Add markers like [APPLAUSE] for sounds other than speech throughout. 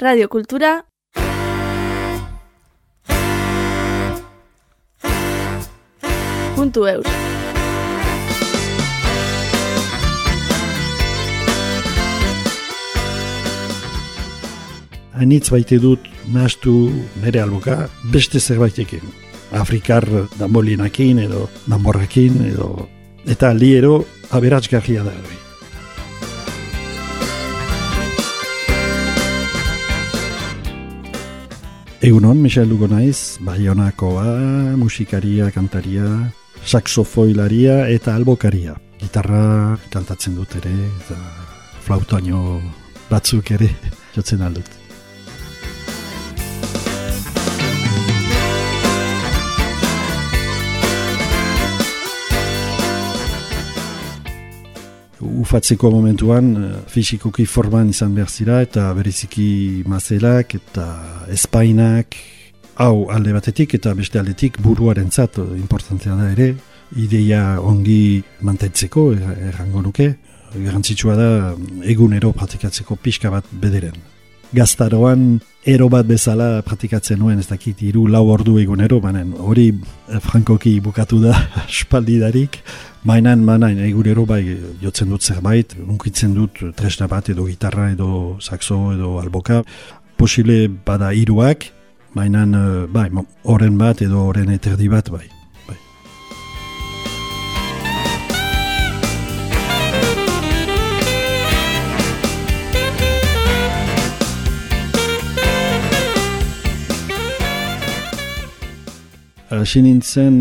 Radio Kultura puntu eus. Hainitz baite dut nahastu nire alboka beste zerbaitekin. Afrikar danbolienakin edo danborrekin edo eta liero aberatsgarria da hori. Egunon, Michel Lugo naiz, Baionakoa, musikaria, kantaria, saxofoilaria eta albokaria. Gitarra kantatzen dut ere, eta flautoaino batzuk ere [LAUGHS] jotzen aldut. Ufatzeko momentuan eh, fizikoki forman izan behar zira eta bereziki mazelak eta espainak hau alde batetik eta beste aldetik buruaren zat eh, importantea da ere. Ideia ongi mantentzeko er, errango nuke. Garantzitsua da egunero pratikatzeko pixka bat bederen gaztaroan ero bat bezala pratikatzen nuen ez dakit iru lau ordu egunero banen hori eh, frankoki bukatu da [LAUGHS] espaldidarik Mainan, mainan, egurero bai jotzen dut zerbait, unkitzen dut tresna bat edo gitarra edo saxo edo alboka. Posile bada iruak, mainan, eh, bai, oren bat edo oren eterdi bat bai. Hasi nintzen,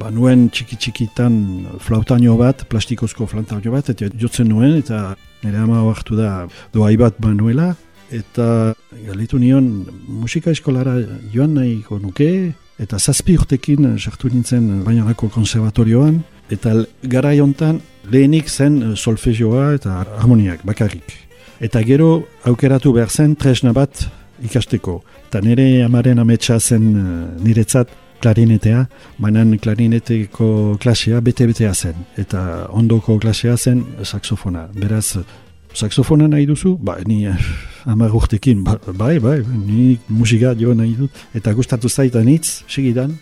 ba, nuen txiki-txikitan flautaino bat, plastikozko flautaino bat, eta jotzen nuen, eta nire ama hartu da doai bat banuela, eta galitu nion musika eskolara joan nahiko nuke, eta zazpi urtekin sartu nintzen bainarako konservatorioan, eta gara jontan lehenik zen solfezioa eta harmoniak bakarrik. Eta gero aukeratu behar zen tresna bat ikasteko. Eta nire amaren ametsa zen eh, niretzat klarinetea, baina klarineteko klasea bete-betea zen, eta ondoko klasea zen saxofona. Beraz, saxofona nahi duzu? Ba, ni eh, amar urtekin, ba, bai, bai, ni musika jo nahi dut, eta gustatu zaitan hitz, segidan,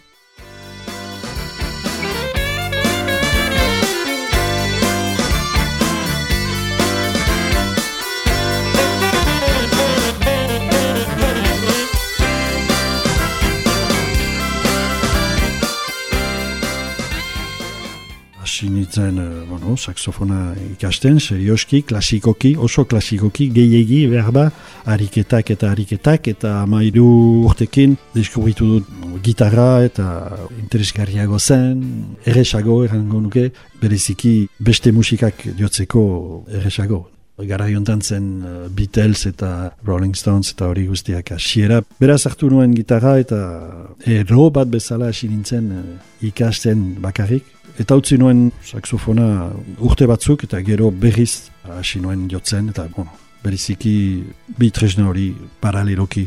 sinitzen, uh, bueno, saxofona ikasten, serioski, klasikoki, oso klasikoki, gehiegi, berba, ariketak eta ariketak, eta amairu urtekin, deskubritu dut gitarra eta interesgarriago zen, erresago, errango nuke, bereziki beste musikak diotzeko erresago. Gara jontan zen uh, Beatles eta Rolling Stones eta hori guztiak asiera. Beraz hartu nuen gitarra eta ero bat bezala hasi nintzen ikasten bakarrik. Eta utzi nuen saxofona urte batzuk eta gero berriz hasi nuen jotzen eta bueno, beriziki bi tresna hori paraleloki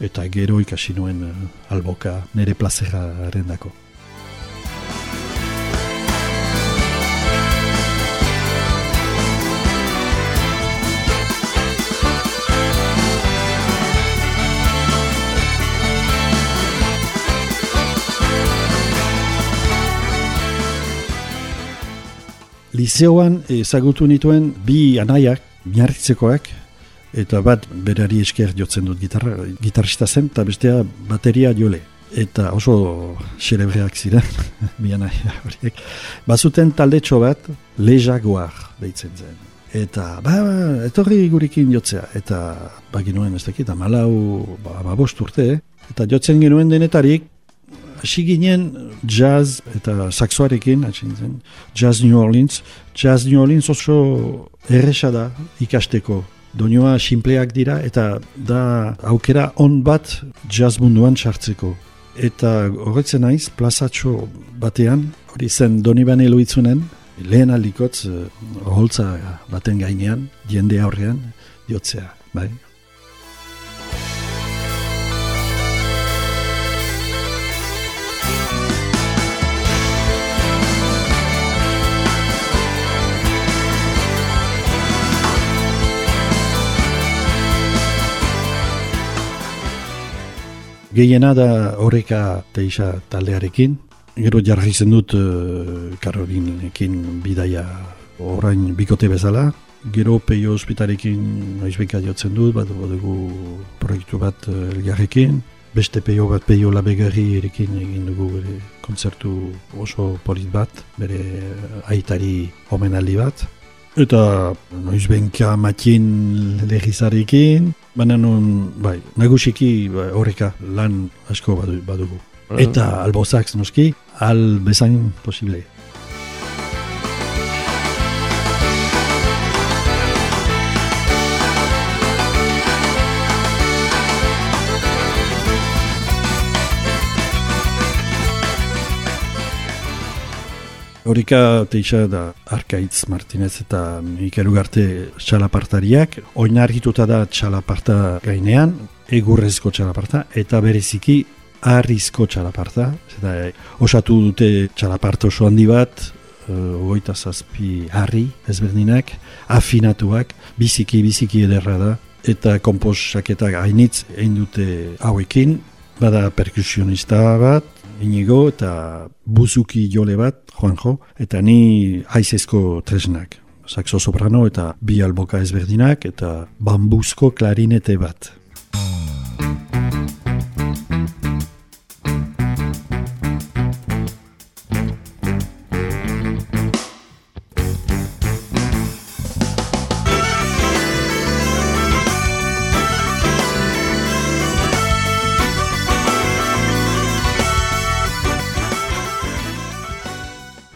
eta gero ikasi nuen uh, alboka nire plazera rendako. Lizeoan ezagutu nituen bi anaiak, miarritzekoak, eta bat berari esker jotzen dut gitarra, gitarrista zen, eta bestea bateria jole. Eta oso xerebreak ziren, [LAUGHS] bi anaia horiek. Bazuten taldetxo bat, Le Jaguar deitzen zen. Eta, ba, etorri gurekin jotzea. Eta, ba, ginoen ez dakit, amalau, ba, ba, bost urte, eh? Eta jotzen genuen denetarik, hasi ginen jazz eta saxoarekin, zen, jazz New Orleans. Jazz New Orleans oso erresa da ikasteko. Doinoa simpleak dira eta da aukera on bat jazz munduan sartzeko. Eta horretzen naiz, plazatxo batean, hori zen doni bane loitzunen, lehen aldikotz, uh, holtza baten gainean, jende aurrean, jotzea, bai, gehiena da horreka teixa taldearekin. Gero jarri zen dut uh, Karolinekin bidaia orain bikote bezala. Gero peio ospitarekin noizbeka jotzen dut, bat dugu proiektu bat uh, elgarrekin. Beste peio bat peio labegarri erekin egin dugu bere kontzertu oso polit bat, bere aitari omenaldi bat. Eta noizbenka matin lehizarekin, baina non, bai, nagusiki bai, horreka lan asko badu- badugu. Eta albozak noski, al bezain posible. Horika teixa da Arkaitz Martinez eta Mikel Ugarte txalapartariak. Oinarrituta da txalaparta gainean, egurrezko txalaparta, eta bereziki arrizko txalaparta. Eta eh, osatu dute txalaparta oso handi bat, uh, ogoita zazpi harri ezberdinak, afinatuak, biziki, biziki ederra da. Eta komposaketak hainitz egin dute hauekin, bada perkusionista bat, inigo eta buzuki jole bat, Juanjo, eta ni haizezko tresnak. Saxo soprano eta bi alboka ezberdinak eta bambuzko klarinete bat.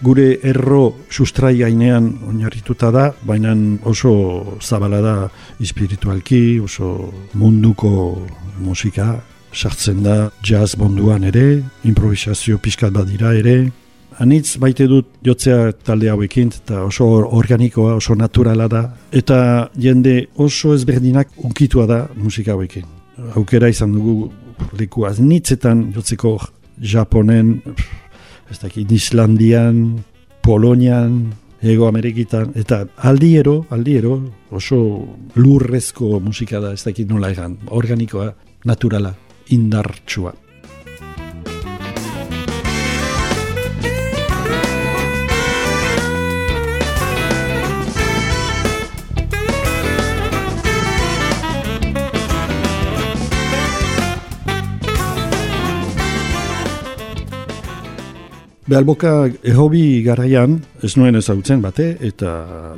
Gure erro sustrai gainean oinarrituta da, baina oso zabala da espiritualki, oso munduko musika, sartzen da jazz bonduan ere, improvisazio pixkat badira ere. Anitz baite dut jotzea talde hauekin, eta oso organikoa, oso naturala da, eta jende oso ezberdinak unkitua da musika hauekin. Aukera izan dugu leku aznitzetan jotzeko Japonen, ez dakit Islandian, Polonian, Ego Amerikitan, eta aldiero, aldiero, oso lurrezko musika da, ez dakit nola egan, organikoa, naturala, indartsua. Behalboka errobi garaian, ez nuen ezagutzen bate, eta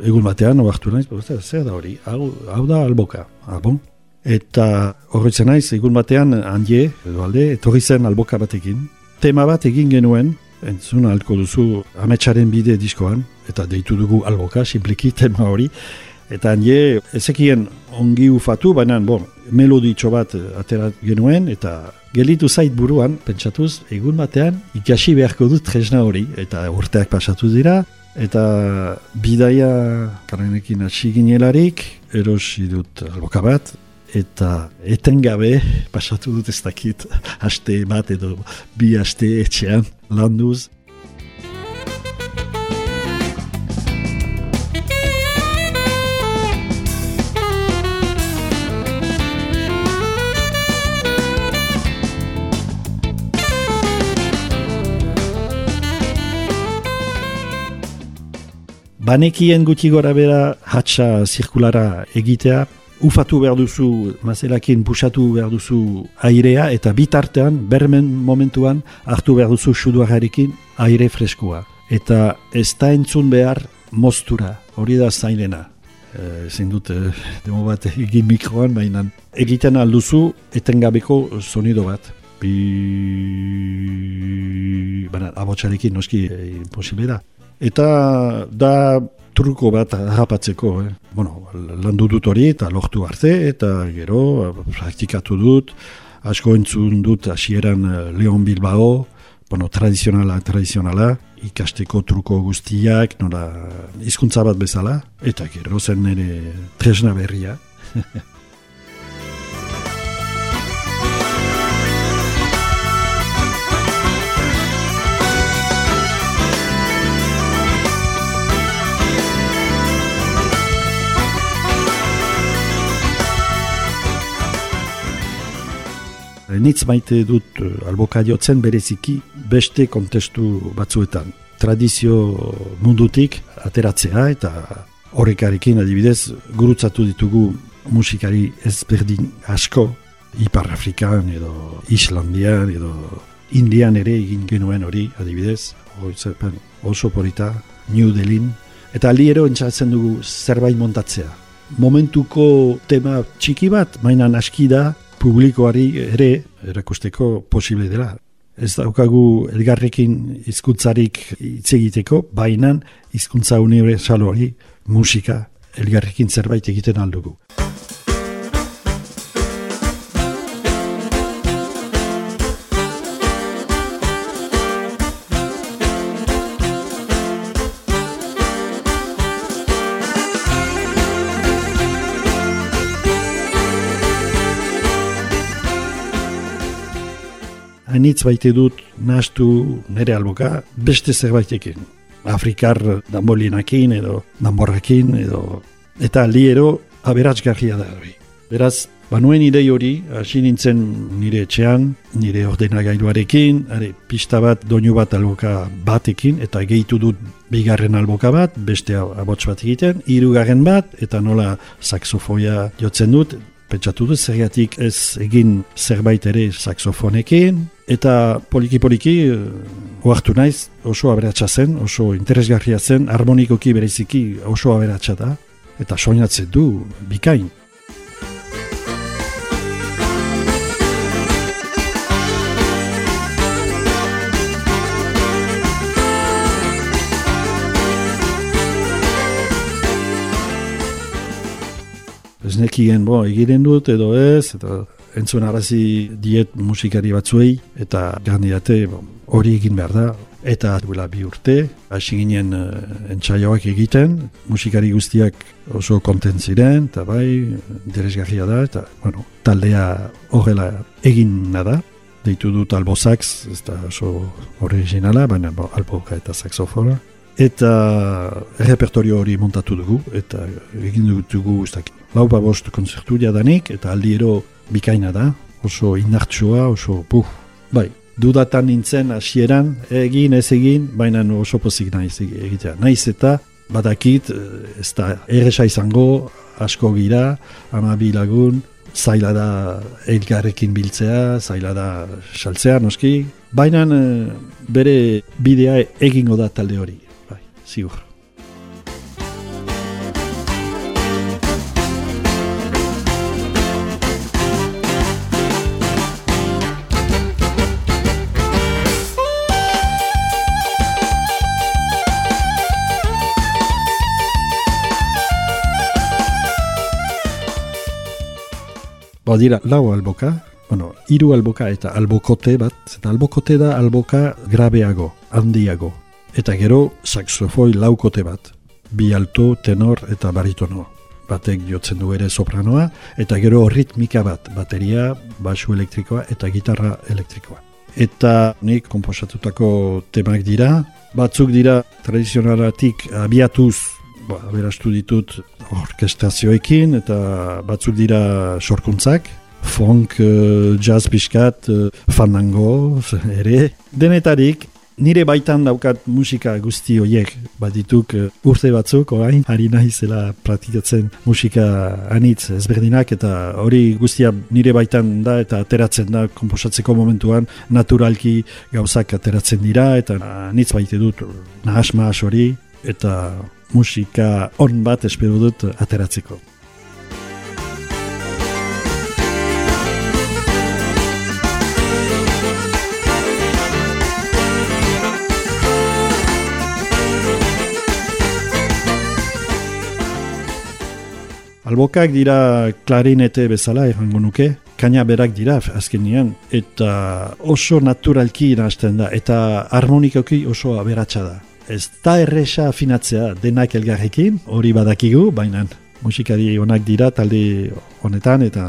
egun batean, oartu naiz, "Boste, zer da hori, hau, hau da alboka, ah, bon? Eta horretzen naiz, egun batean, handie, edo alde, etorri zen alboka batekin. Tema bat egin genuen, entzun alko duzu ametsaren bide diskoan, eta deitu dugu alboka, simpliki tema hori, eta handie, ezekien ongi ufatu, baina, bon, meloditxo bat atera genuen, eta Gelitu zait buruan, pentsatuz, egun batean, ikasi beharko dut tresna hori, eta urteak pasatu dira, eta bidaia karenekin hasi ginelarik, erosi dut alboka bat, eta etengabe pasatu dut ez dakit, haste bat edo bi haste etxean, landuz, banekien gutxi gora bera hatsa zirkulara egitea, ufatu behar duzu, mazelakin pusatu behar duzu airea, eta bitartean, bermen momentuan, hartu behar duzu suduagarekin aire freskua. Eta ez da entzun behar mostura, hori da zailena. E, ezin dut, e, demo bat egin mikroan, baina egiten alduzu etengabeko sonido bat. Bi... Baina, abotxarekin noski e, imposible da. Eta da truko bat harrapatzeko, eh? bueno, landu dut hori eta lortu arte, eta gero praktikatu dut, asko entzun dut hasieran Leon Bilbao, bueno, tradizionala, tradizionala, ikasteko truko guztiak, nola, hizkuntza bat bezala, eta gero zen nire tresna berria. [LAUGHS] Nitz maite dut uh, alboka jotzen bereziki beste kontestu batzuetan. Tradizio mundutik ateratzea eta horrekarekin adibidez gurutzatu ditugu musikari ezberdin asko Ipar Afrikan edo Islandian edo Indian ere egin genuen hori adibidez oso polita New Delhin eta aliero entzatzen dugu zerbait montatzea. Momentuko tema txiki bat, mainan aski da, publikoari ere erakusteko posible dela. Ez daukagu elgarrekin hizkuntzarik hitz egiteko, baina hizkuntza universal hori musika elgarrekin zerbait egiten aldugu. Hainitz baite dut nastu nere alboka beste zerbaitekin. Afrikar danbolinakin edo danborrakin edo eta liero aberatzgarria da. Beraz, banuen idei hori, hasi nintzen nire etxean, nire ordenagailuarekin, are, pista bat, doinu bat alboka batekin, eta gehitu dut bigarren alboka bat, beste abots bat egiten, hirugarren bat, eta nola saxofoia jotzen dut, pentsatu dut, zergatik ez egin zerbait ere saxofonekin, eta poliki-poliki uh, naiz oso aberatsa zen, oso interesgarria zen, harmonikoki bereziki oso aberatsa da, eta soinatzen du bikain. ez nekien, bo, egiren dut edo ez, eta entzun arazi diet musikari batzuei, eta gandidate hori egin behar da, eta duela bi urte, hasi ginen uh, entzaioak egiten, musikari guztiak oso konten ziren, eta bai, interesgarria da, eta bueno, taldea horrela egin nada, deitu dut albo sax, ez da oso originala, baina bo, alboka eta saxofona, eta repertorio hori montatu dugu, eta egin dugu, ez dakit, lau bost konzertu danik, eta aldiero bikaina da, oso inartsua, oso puh. Bai, dudatan nintzen hasieran egin ez egin, baina oso pozik naiz egitea. Naiz eta badakit, eh, ez da erresa izango, asko gira, ama lagun, zaila da elgarrekin biltzea, zaila da saltzea, noski. Baina eh, bere bidea egingo da talde hori, bai, ziur. Badira lau alboka, bueno, hiru alboka eta albokote bat, eta albokote da alboka grabeago, handiago. Eta gero saxofoi laukote bat, bi alto, tenor eta baritono. Batek jotzen du ere sopranoa, eta gero ritmika bat, bateria, basu elektrikoa eta gitarra elektrikoa. Eta nik komposatutako temak dira, batzuk dira tradizionalatik abiatuz ba, berastu ditut orkestrazioekin eta batzuk dira sorkuntzak, funk, uh, jazz biskat, uh, fandango, [LAUGHS] ere. Denetarik, nire baitan daukat musika guzti horiek, badituk uh, urte batzuk, orain, ari nahizela praktikatzen musika anitz ezberdinak, eta hori guztia nire baitan da eta ateratzen da komposatzeko momentuan. Naturalki gauzak ateratzen dira, eta anitz baite dut nahas hori, eta musika on bat espero dut ateratzeko. Albokak dira klarinete bezala errango nuke, kaina berak dira azkenian, eta oso naturalki inazten da, eta harmonikoki oso aberatsa da ez da erresa afinatzea denak elgarrekin, hori badakigu, baina musikari onak dira talde honetan, eta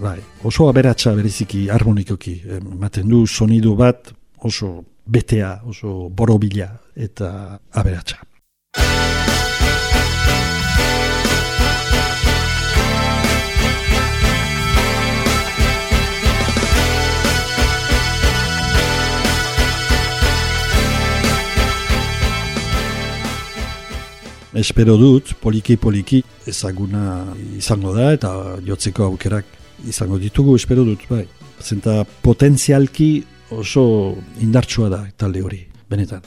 bai, oso aberatsa beriziki harmonikoki, ematen du sonidu bat oso betea, oso borobila eta aberatsa. Espero dut, poliki poliki ezaguna izango da eta jotzeko aukerak izango ditugu, espero dut, bai. Zenta potentzialki oso indartsua da talde hori, benetan.